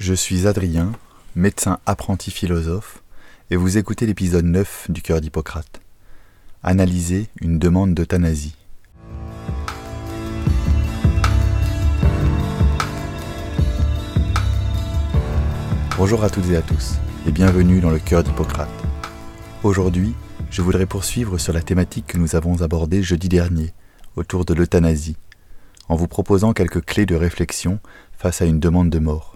Je suis Adrien, médecin apprenti philosophe, et vous écoutez l'épisode 9 du Cœur d'Hippocrate. Analyser une demande d'euthanasie. Bonjour à toutes et à tous, et bienvenue dans le Cœur d'Hippocrate. Aujourd'hui, je voudrais poursuivre sur la thématique que nous avons abordée jeudi dernier, autour de l'euthanasie, en vous proposant quelques clés de réflexion face à une demande de mort.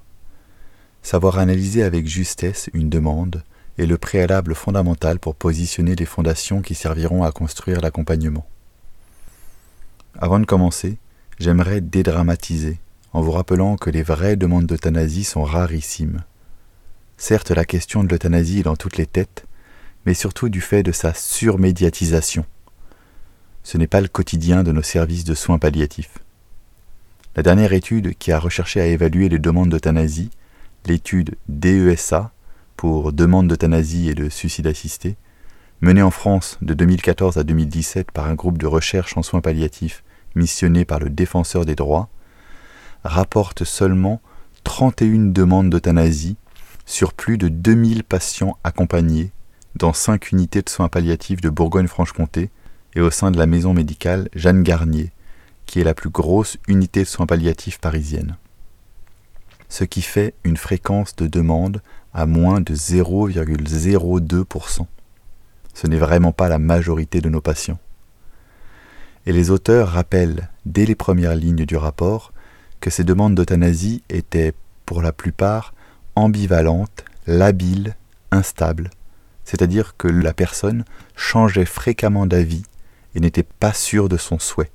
Savoir analyser avec justesse une demande est le préalable fondamental pour positionner les fondations qui serviront à construire l'accompagnement. Avant de commencer, j'aimerais dédramatiser en vous rappelant que les vraies demandes d'euthanasie sont rarissimes. Certes, la question de l'euthanasie est dans toutes les têtes, mais surtout du fait de sa surmédiatisation. Ce n'est pas le quotidien de nos services de soins palliatifs. La dernière étude qui a recherché à évaluer les demandes d'euthanasie l'étude DESA pour demande d'euthanasie et de suicide assisté, menée en France de 2014 à 2017 par un groupe de recherche en soins palliatifs missionné par le défenseur des droits, rapporte seulement 31 demandes d'euthanasie sur plus de 2000 patients accompagnés dans 5 unités de soins palliatifs de Bourgogne-Franche-Comté et au sein de la maison médicale Jeanne Garnier, qui est la plus grosse unité de soins palliatifs parisienne ce qui fait une fréquence de demande à moins de 0,02%. Ce n'est vraiment pas la majorité de nos patients. Et les auteurs rappellent dès les premières lignes du rapport que ces demandes d'euthanasie étaient pour la plupart ambivalentes, labiles, instables, c'est-à-dire que la personne changeait fréquemment d'avis et n'était pas sûre de son souhait.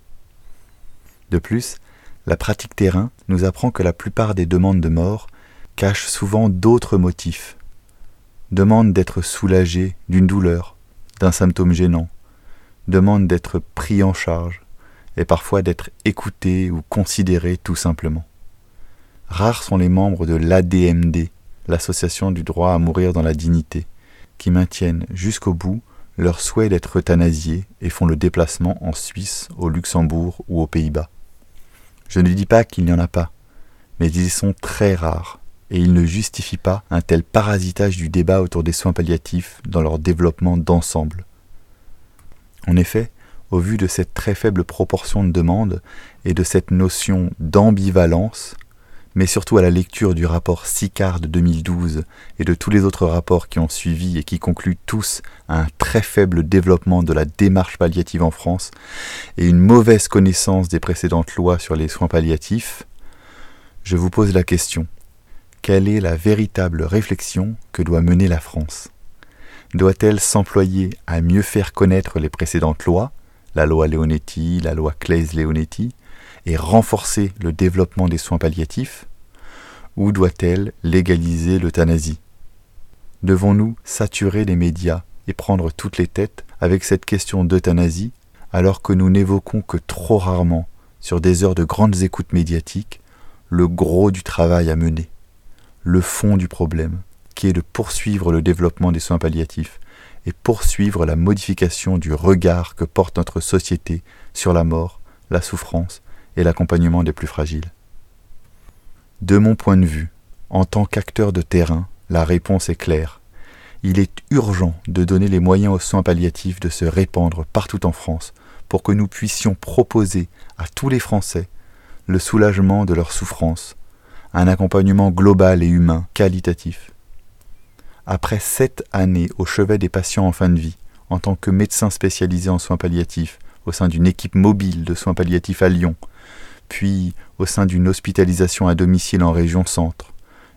De plus, la pratique terrain nous apprend que la plupart des demandes de mort cachent souvent d'autres motifs. Demande d'être soulagé d'une douleur, d'un symptôme gênant, demande d'être pris en charge, et parfois d'être écouté ou considéré tout simplement. Rares sont les membres de l'ADMD, l'Association du droit à mourir dans la dignité, qui maintiennent jusqu'au bout leur souhait d'être euthanasiés et font le déplacement en Suisse, au Luxembourg ou aux Pays-Bas. Je ne dis pas qu'il n'y en a pas, mais ils sont très rares, et ils ne justifient pas un tel parasitage du débat autour des soins palliatifs dans leur développement d'ensemble. En effet, au vu de cette très faible proportion de demandes et de cette notion d'ambivalence, mais surtout à la lecture du rapport SICAR de 2012 et de tous les autres rapports qui ont suivi et qui concluent tous à un très faible développement de la démarche palliative en France et une mauvaise connaissance des précédentes lois sur les soins palliatifs, je vous pose la question. Quelle est la véritable réflexion que doit mener la France? Doit-elle s'employer à mieux faire connaître les précédentes lois, la loi Leonetti, la loi Claes-Leonetti, et renforcer le développement des soins palliatifs Ou doit-elle légaliser l'euthanasie? Devons-nous saturer les médias et prendre toutes les têtes avec cette question d'euthanasie alors que nous n'évoquons que trop rarement, sur des heures de grandes écoutes médiatiques, le gros du travail à mener, le fond du problème, qui est de poursuivre le développement des soins palliatifs et poursuivre la modification du regard que porte notre société sur la mort, la souffrance et l'accompagnement des plus fragiles. De mon point de vue, en tant qu'acteur de terrain, la réponse est claire. Il est urgent de donner les moyens aux soins palliatifs de se répandre partout en France pour que nous puissions proposer à tous les Français le soulagement de leur souffrance, un accompagnement global et humain, qualitatif. Après sept années au chevet des patients en fin de vie, en tant que médecin spécialisé en soins palliatifs au sein d'une équipe mobile de soins palliatifs à Lyon, puis au sein d'une hospitalisation à domicile en région centre,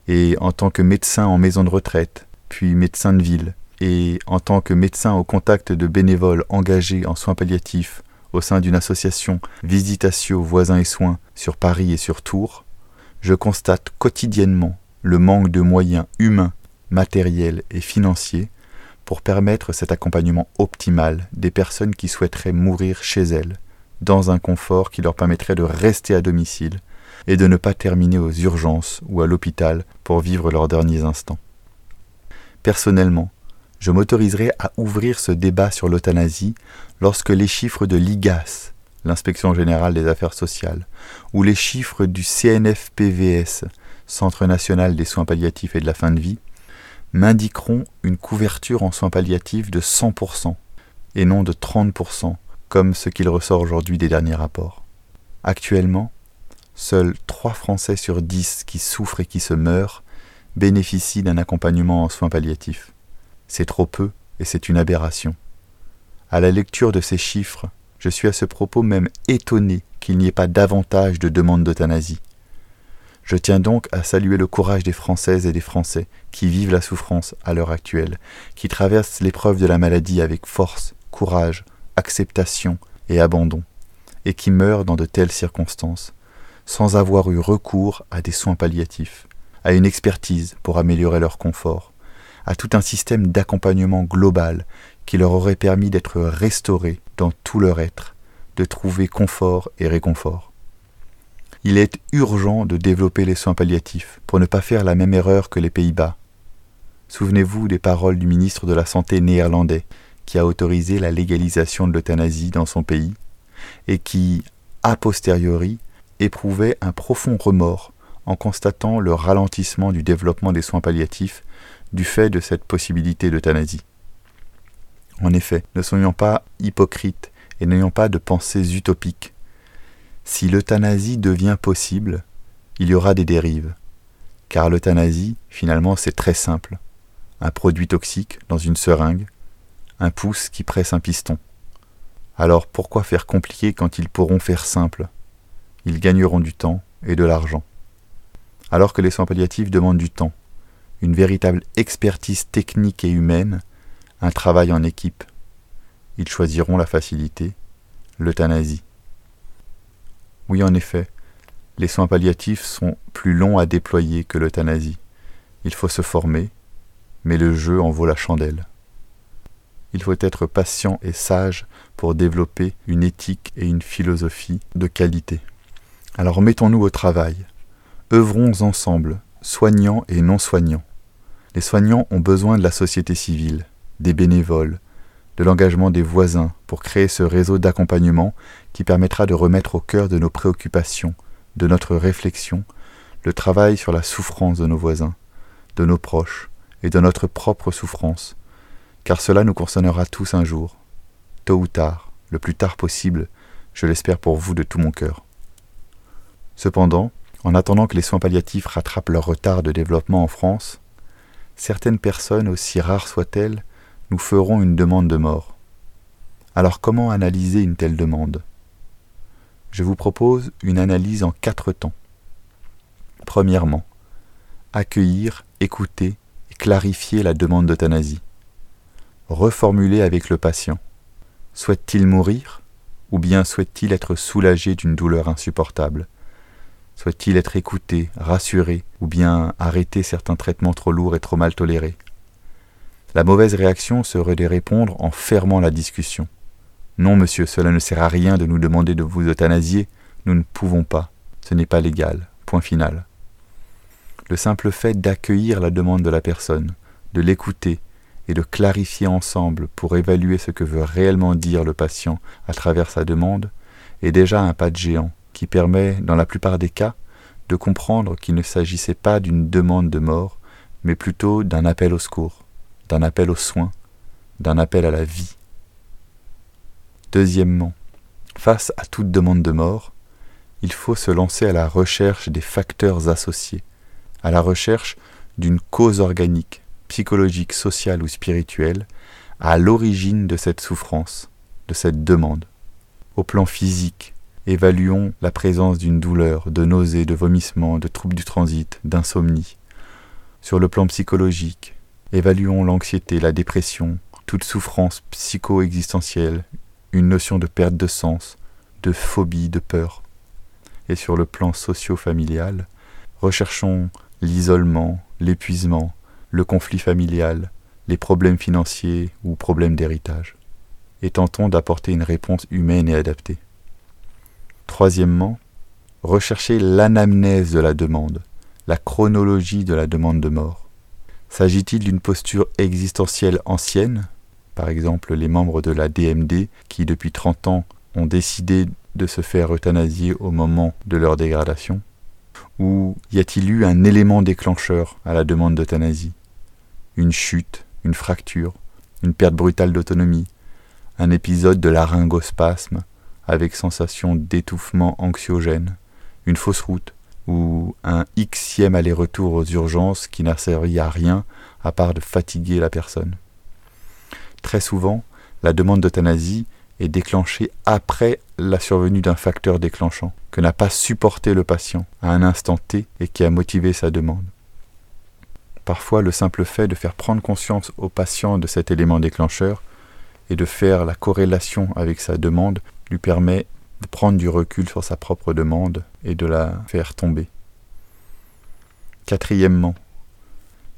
et en tant que médecin en maison de retraite, puis médecin de ville, et en tant que médecin au contact de bénévoles engagés en soins palliatifs au sein d'une association Visitatio Voisins et Soins sur Paris et sur Tours, je constate quotidiennement le manque de moyens humains, matériels et financiers pour permettre cet accompagnement optimal des personnes qui souhaiteraient mourir chez elles, dans un confort qui leur permettrait de rester à domicile et de ne pas terminer aux urgences ou à l'hôpital pour vivre leurs derniers instants. Personnellement, je m'autoriserai à ouvrir ce débat sur l'euthanasie lorsque les chiffres de l'IGAS, l'inspection générale des affaires sociales, ou les chiffres du CNFPVS Centre national des soins palliatifs et de la fin de vie, m'indiqueront une couverture en soins palliatifs de 100% et non de 30% comme ce qu'il ressort aujourd'hui des derniers rapports. Actuellement, seuls 3 Français sur 10 qui souffrent et qui se meurent bénéficient d'un accompagnement en soins palliatifs. C'est trop peu et c'est une aberration. À la lecture de ces chiffres, je suis à ce propos même étonné qu'il n'y ait pas davantage de demandes d'euthanasie. Je tiens donc à saluer le courage des Françaises et des Français qui vivent la souffrance à l'heure actuelle, qui traversent l'épreuve de la maladie avec force, courage, acceptation et abandon, et qui meurent dans de telles circonstances, sans avoir eu recours à des soins palliatifs, à une expertise pour améliorer leur confort, à tout un système d'accompagnement global qui leur aurait permis d'être restaurés dans tout leur être, de trouver confort et réconfort. Il est urgent de développer les soins palliatifs pour ne pas faire la même erreur que les Pays-Bas. Souvenez-vous des paroles du ministre de la Santé néerlandais qui a autorisé la légalisation de l'euthanasie dans son pays et qui, a posteriori, éprouvait un profond remords en constatant le ralentissement du développement des soins palliatifs du fait de cette possibilité d'euthanasie. En effet, ne soyons pas hypocrites et n'ayons pas de pensées utopiques. Si l'euthanasie devient possible, il y aura des dérives. Car l'euthanasie, finalement, c'est très simple. Un produit toxique dans une seringue, un pouce qui presse un piston. Alors pourquoi faire compliqué quand ils pourront faire simple? Ils gagneront du temps et de l'argent. Alors que les soins palliatifs demandent du temps, une véritable expertise technique et humaine, un travail en équipe. Ils choisiront la facilité, l'euthanasie. Oui, en effet, les soins palliatifs sont plus longs à déployer que l'euthanasie. Il faut se former, mais le jeu en vaut la chandelle. Il faut être patient et sage pour développer une éthique et une philosophie de qualité. Alors mettons-nous au travail. Œuvrons ensemble, soignants et non soignants. Les soignants ont besoin de la société civile, des bénévoles, de l'engagement des voisins pour créer ce réseau d'accompagnement qui permettra de remettre au cœur de nos préoccupations, de notre réflexion, le travail sur la souffrance de nos voisins, de nos proches et de notre propre souffrance, car cela nous concernera tous un jour, tôt ou tard, le plus tard possible, je l'espère pour vous de tout mon cœur. Cependant, en attendant que les soins palliatifs rattrapent leur retard de développement en France, certaines personnes, aussi rares soient-elles, nous feront une demande de mort. Alors comment analyser une telle demande? Je vous propose une analyse en quatre temps. Premièrement, accueillir, écouter et clarifier la demande d'euthanasie reformuler avec le patient. Souhaite-t-il mourir ou bien souhaite-t-il être soulagé d'une douleur insupportable? Souhaite-t-il être écouté, rassuré ou bien arrêter certains traitements trop lourds et trop mal tolérés? La mauvaise réaction serait de répondre en fermant la discussion. Non, monsieur, cela ne sert à rien de nous demander de vous euthanasier, nous ne pouvons pas, ce n'est pas légal. Point final. Le simple fait d'accueillir la demande de la personne, de l'écouter et de clarifier ensemble pour évaluer ce que veut réellement dire le patient à travers sa demande est déjà un pas de géant qui permet, dans la plupart des cas, de comprendre qu'il ne s'agissait pas d'une demande de mort, mais plutôt d'un appel au secours, d'un appel aux soins, d'un appel à la vie. Deuxièmement, face à toute demande de mort, il faut se lancer à la recherche des facteurs associés, à la recherche d'une cause organique psychologique, sociale ou spirituelle à l'origine de cette souffrance, de cette demande. Au plan physique, évaluons la présence d'une douleur, de nausées, de vomissements, de troubles du transit, d'insomnie. Sur le plan psychologique, évaluons l'anxiété, la dépression, toute souffrance psycho-existentielle, une notion de perte de sens, de phobie, de peur. Et sur le plan socio-familial, recherchons l'isolement, l'épuisement, le conflit familial, les problèmes financiers ou problèmes d'héritage, et tentons d'apporter une réponse humaine et adaptée. Troisièmement, rechercher l'anamnèse de la demande, la chronologie de la demande de mort. S'agit-il d'une posture existentielle ancienne, par exemple les membres de la DMD qui depuis 30 ans ont décidé de se faire euthanasier au moment de leur dégradation, Ou y a-t-il eu un élément déclencheur à la demande d'euthanasie? Une chute, une fracture, une perte brutale d'autonomie, un épisode de laryngospasme avec sensation d'étouffement anxiogène, une fausse route, ou un xième aller-retour aux urgences qui n'a servi à rien à part de fatiguer la personne. Très souvent, la demande d'euthanasie est déclenchée après la survenue d'un facteur déclenchant que n'a pas supporté le patient à un instant T et qui a motivé sa demande. Parfois, le simple fait de faire prendre conscience au patient de cet élément déclencheur et de faire la corrélation avec sa demande lui permet de prendre du recul sur sa propre demande et de la faire tomber. Quatrièmement,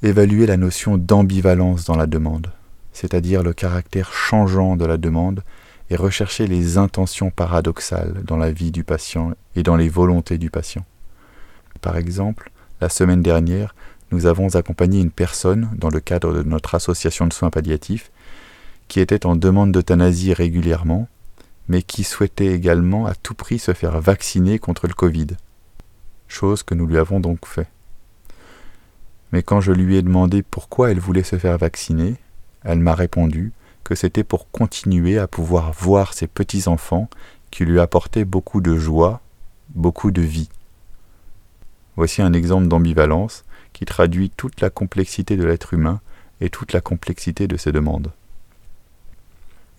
évaluer la notion d'ambivalence dans la demande, c'est-à-dire le caractère changeant de la demande, et rechercher les intentions paradoxales dans la vie du patient et dans les volontés du patient. Par exemple, la semaine dernière, nous avons accompagné une personne dans le cadre de notre association de soins palliatifs qui était en demande d'euthanasie régulièrement mais qui souhaitait également à tout prix se faire vacciner contre le Covid, chose que nous lui avons donc fait. Mais quand je lui ai demandé pourquoi elle voulait se faire vacciner, elle m'a répondu que c'était pour continuer à pouvoir voir ses petits-enfants qui lui apportaient beaucoup de joie, beaucoup de vie. Voici un exemple d'ambivalence qui traduit toute la complexité de l'être humain et toute la complexité de ses demandes.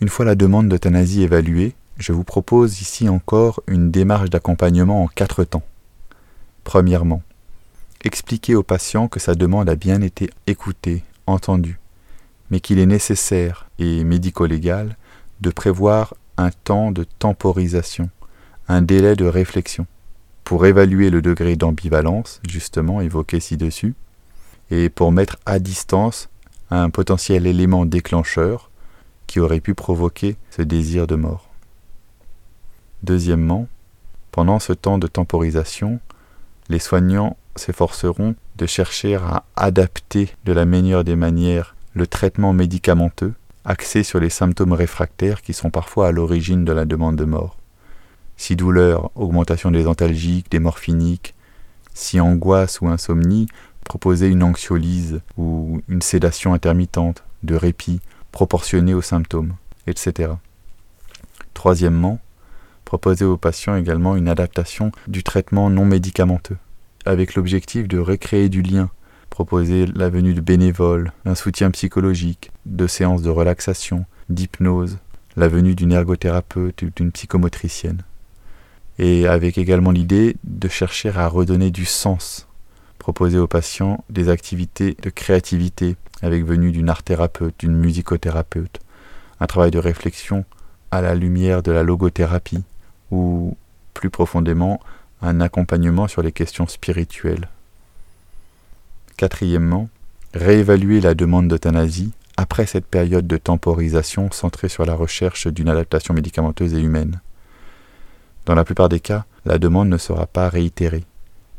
Une fois la demande d'euthanasie évaluée, je vous propose ici encore une démarche d'accompagnement en quatre temps. Premièrement, expliquer au patient que sa demande a bien été écoutée, entendue, mais qu'il est nécessaire et médico-légal de prévoir un temps de temporisation, un délai de réflexion, pour évaluer le degré d'ambivalence, justement évoqué ci-dessus, et pour mettre à distance un potentiel élément déclencheur qui aurait pu provoquer ce désir de mort. Deuxièmement, pendant ce temps de temporisation, les soignants s'efforceront de chercher à adapter de la meilleure des manières le traitement médicamenteux axé sur les symptômes réfractaires qui sont parfois à l'origine de la demande de mort. Si douleur, augmentation des antalgiques, des morphiniques, si angoisse ou insomnie, proposer une anxiolyse ou une sédation intermittente, de répit, proportionnée aux symptômes, etc. Troisièmement, proposer aux patients également une adaptation du traitement non médicamenteux, avec l'objectif de recréer du lien, proposer la venue de bénévoles, un soutien psychologique, de séances de relaxation, d'hypnose, la venue d'une ergothérapeute ou d'une psychomotricienne. Et avec également l'idée de chercher à redonner du sens, proposer aux patients des activités de créativité, avec venue d'une art-thérapeute, d'une musicothérapeute, un travail de réflexion à la lumière de la logothérapie, ou plus profondément un accompagnement sur les questions spirituelles. Quatrièmement, réévaluer la demande d'euthanasie après cette période de temporisation centrée sur la recherche d'une adaptation médicamenteuse et humaine. Dans la plupart des cas, la demande ne sera pas réitérée,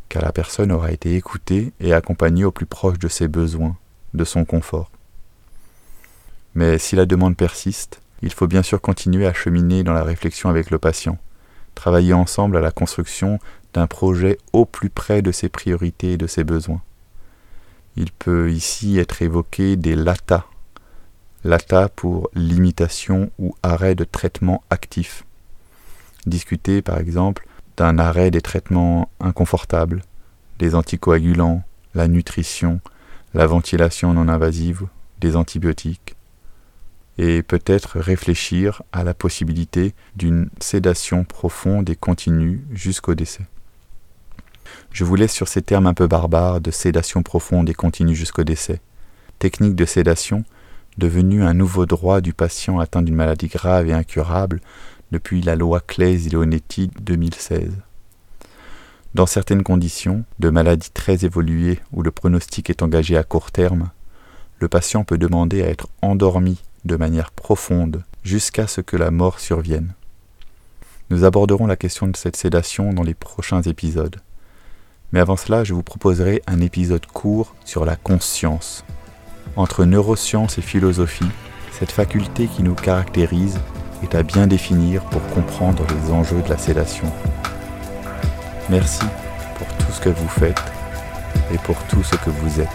car la personne aura été écoutée et accompagnée au plus proche de ses besoins, de son confort. Mais si la demande persiste, il faut bien sûr continuer à cheminer dans la réflexion avec le patient, travailler ensemble à la construction d'un projet au plus près de ses priorités et de ses besoins. Il peut ici être évoqué des LATA. LATA pour limitation ou arrêt de traitement actif. Discuter par exemple d'un arrêt des traitements inconfortables, des anticoagulants, la nutrition, la ventilation non invasive, des antibiotiques, et peut-être réfléchir à la possibilité d'une sédation profonde et continue jusqu'au décès. Je vous laisse sur ces termes un peu barbares de sédation profonde et continue jusqu'au décès. Technique de sédation devenue un nouveau droit du patient atteint d'une maladie grave et incurable depuis la loi Claes-Leonetti 2016. Dans certaines conditions, de maladies très évoluées où le pronostic est engagé à court terme, le patient peut demander à être endormi de manière profonde jusqu'à ce que la mort survienne. Nous aborderons la question de cette sédation dans les prochains épisodes. Mais avant cela, je vous proposerai un épisode court sur la conscience. Entre neurosciences et philosophie, cette faculté qui nous caractérise à bien définir pour comprendre les enjeux de la sédation. Merci pour tout ce que vous faites et pour tout ce que vous êtes.